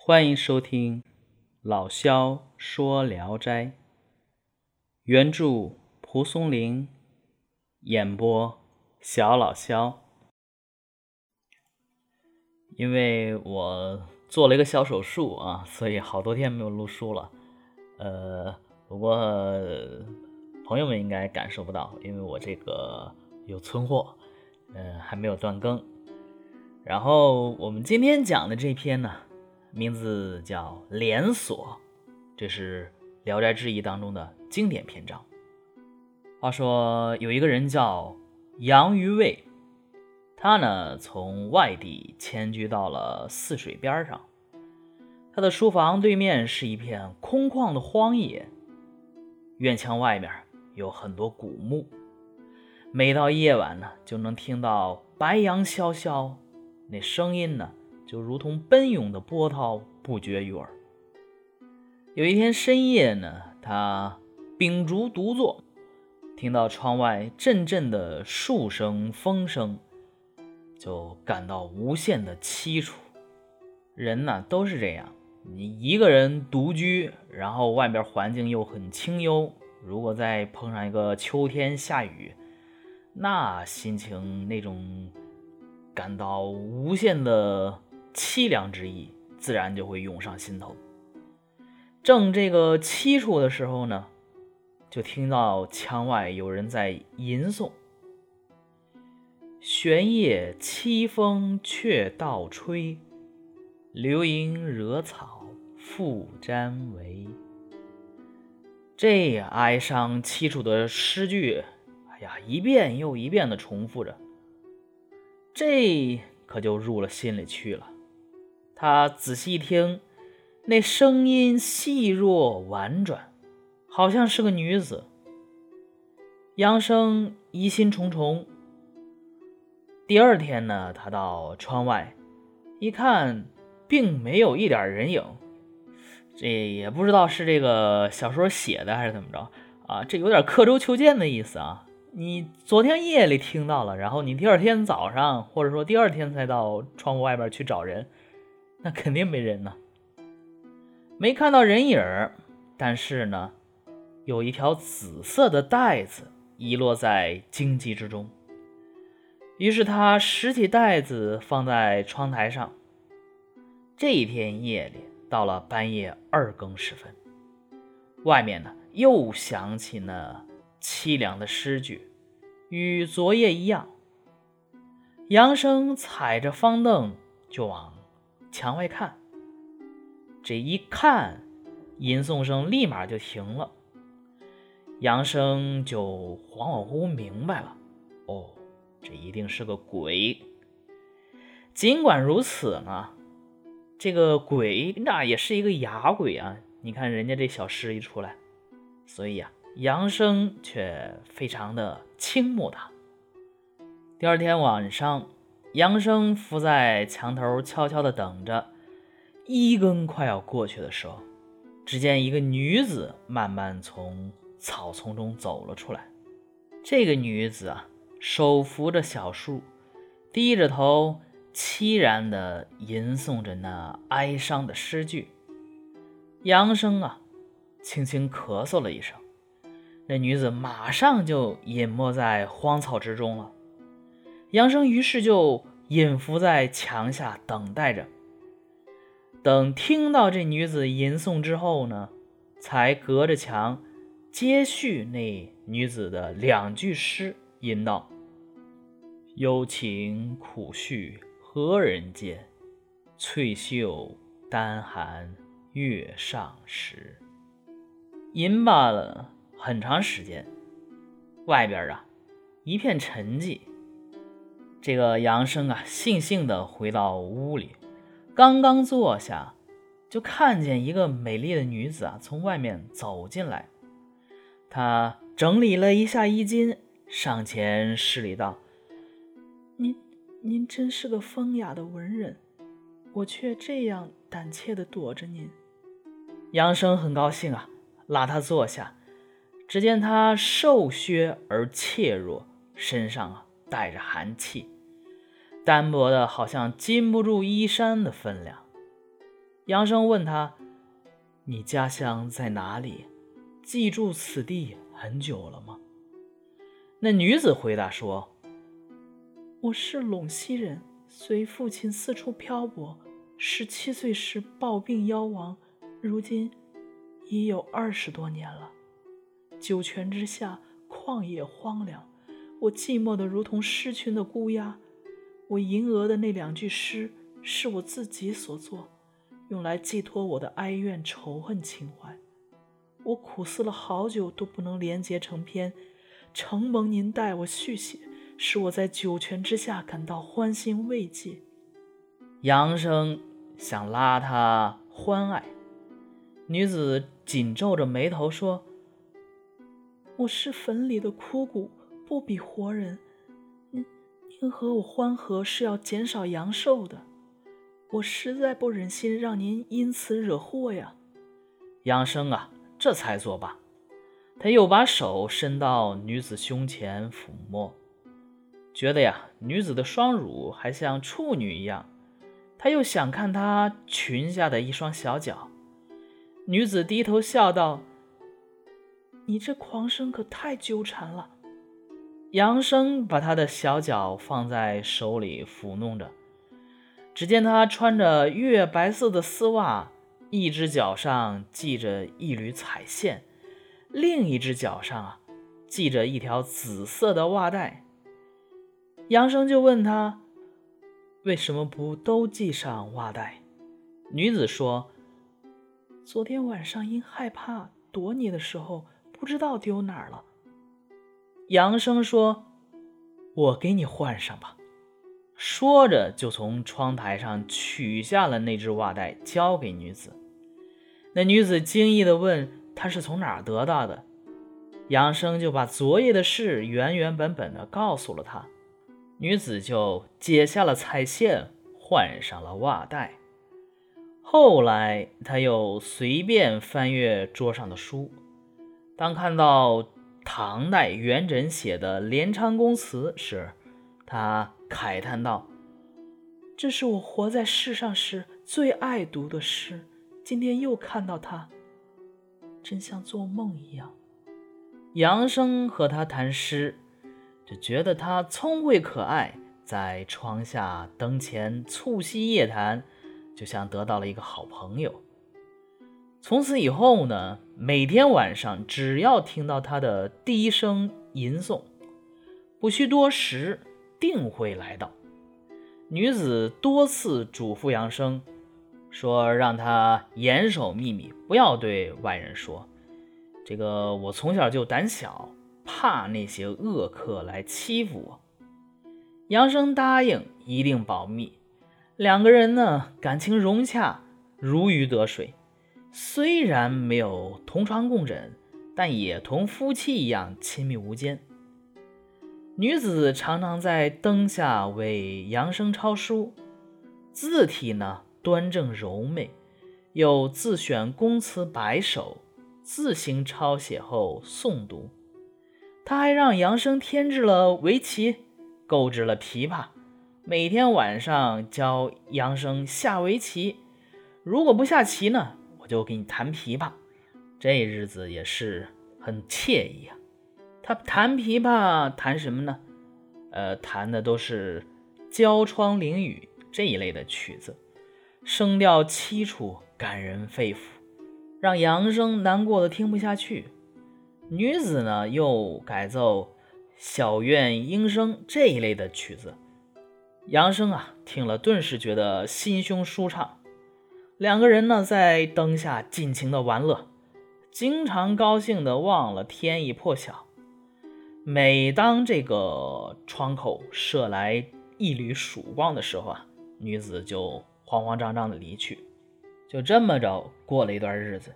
欢迎收听老萧说聊斋，原著蒲松龄，演播小老萧。因为我做了一个小手术啊，所以好多天没有录书了。呃，不过朋友们应该感受不到，因为我这个有存货，嗯，还没有断更。然后我们今天讲的这篇呢，名字叫《连锁》，这是《聊斋志异》当中的经典篇章。话说有一个人叫杨于卫，他呢从外地迁居到了泗水边上，他的书房对面是一片空旷的荒野，院墙外面有很多古墓，每到夜晚呢，就能听到白杨萧萧。那声音呢，就如同奔涌的波涛，不绝于耳。有一天深夜呢，他秉烛独坐，听到窗外阵阵的树声、风声，就感到无限的凄楚。人呢都是这样，你一个人独居，然后外边环境又很清幽，如果再碰上一个秋天下雨，那心情那种。感到无限的凄凉之意，自然就会涌上心头。正这个凄楚的时候呢，就听到墙外有人在吟诵：“玄夜凄风却倒吹，流萤惹草复沾围。”这哀伤凄楚的诗句，哎呀，一遍又一遍的重复着。这可就入了心里去了。他仔细一听，那声音细弱婉转，好像是个女子。杨生疑心重重。第二天呢，他到窗外一看，并没有一点人影。这也不知道是这个小说写的还是怎么着啊？这有点刻舟求剑的意思啊。你昨天夜里听到了，然后你第二天早上，或者说第二天才到窗户外边去找人，那 肯定没人呢，没看到人影儿。但是呢，有一条紫色的带子遗落在荆棘之中。于是他拾起带子放在窗台上。这一天夜里，到了半夜二更时分，外面呢又响起那。凄凉的诗句，与昨夜一样。杨生踩着方凳就往墙外看，这一看，吟诵声立马就停了。杨生就恍恍惚惚明白了，哦，这一定是个鬼。尽管如此呢，这个鬼那也是一个哑鬼啊！你看人家这小诗一出来，所以呀。杨生却非常的倾慕他。第二天晚上，杨生伏在墙头，悄悄地等着。一更快要过去的时候，只见一个女子慢慢从草丛中走了出来。这个女子啊，手扶着小树，低着头，凄然地吟诵着那哀伤的诗句。杨生啊，轻轻咳嗽了一声。那女子马上就隐没在荒草之中了。杨生于是就隐伏在墙下等待着。等听到这女子吟诵之后呢，才隔着墙接续那女子的两句诗，吟道：“幽情苦绪何人见？翠袖丹寒月上时。”吟罢了。很长时间，外边啊一片沉寂。这个杨生啊，悻悻地回到屋里，刚刚坐下，就看见一个美丽的女子啊从外面走进来。他整理了一下衣襟，上前施礼道：“您，您真是个风雅的文人，我却这样胆怯地躲着您。”杨生很高兴啊，拉他坐下。只见他瘦削而怯弱，身上啊带着寒气，单薄的好像禁不住衣衫的分量。杨生问他：“你家乡在哪里？寄住此地很久了吗？”那女子回答说：“我是陇西人，随父亲四处漂泊。十七岁时暴病夭亡，如今已有二十多年了。九泉之下，旷野荒凉，我寂寞的如同失群的孤鸦。我吟额的那两句诗，是我自己所作，用来寄托我的哀怨仇恨情怀。我苦思了好久，都不能连结成篇。”承蒙您代我续写，使我在九泉之下感到欢欣慰藉。杨生想拉他欢爱，女子紧皱着眉头说：“我是坟里的枯骨，不比活人。您和我欢合是要减少阳寿的，我实在不忍心让您因此惹祸呀。”杨生啊，这才作罢。他又把手伸到女子胸前抚摸，觉得呀，女子的双乳还像处女一样。他又想看她裙下的一双小脚。女子低头笑道：“你这狂生可太纠缠了。”杨生把他的小脚放在手里抚弄着，只见他穿着月白色的丝袜，一只脚上系着一缕彩线。另一只脚上啊，系着一条紫色的袜带。杨生就问他：“为什么不都系上袜带？”女子说：“昨天晚上因害怕躲你的时候，不知道丢哪儿了。”杨生说：“我给你换上吧。”说着就从窗台上取下了那只袜带，交给女子。那女子惊异地问。他是从哪儿得到的？杨生就把昨夜的事原原本本的告诉了他，女子就解下了彩线，换上了袜带。后来他又随便翻阅桌上的书，当看到唐代元稹写的《连昌宫词》时，他慨叹道：“这是我活在世上时最爱读的诗，今天又看到它。”真像做梦一样。杨生和他谈诗，就觉得他聪慧可爱，在窗下灯前促膝夜谈，就像得到了一个好朋友。从此以后呢，每天晚上只要听到他的低声吟诵，不需多时，定会来到。女子多次嘱咐杨生。说让他严守秘密，不要对外人说。这个我从小就胆小，怕那些恶客来欺负我。杨生答应一定保密。两个人呢，感情融洽，如鱼得水。虽然没有同床共枕，但也同夫妻一样亲密无间。女子常常在灯下为杨生抄书，字体呢？端正柔美，又自选宫词百首，自行抄写后诵读。他还让杨生添置了围棋，购置了琵琶，每天晚上教杨生下围棋。如果不下棋呢，就给你弹琵琶。这日子也是很惬意啊。他弹琵琶弹什么呢？呃，弹的都是《娇窗淋雨》这一类的曲子。声调凄楚，感人肺腑，让杨生难过的听不下去。女子呢，又改奏小院莺声这一类的曲子，杨生啊听了顿时觉得心胸舒畅。两个人呢，在灯下尽情的玩乐，经常高兴的忘了天已破晓。每当这个窗口射来一缕曙光的时候啊，女子就。慌慌张张的离去，就这么着过了一段日子。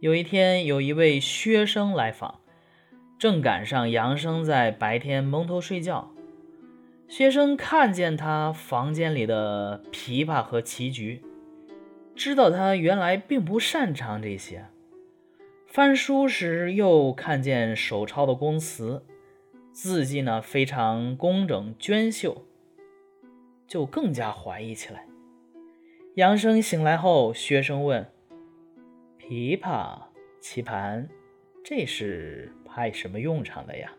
有一天，有一位薛生来访，正赶上杨生在白天蒙头睡觉。薛生看见他房间里的琵琶和棋局，知道他原来并不擅长这些。翻书时又看见手抄的宫词，字迹呢非常工整娟秀，就更加怀疑起来。杨生醒来后，学生问：“琵琶、棋盘，这是派什么用场的呀？”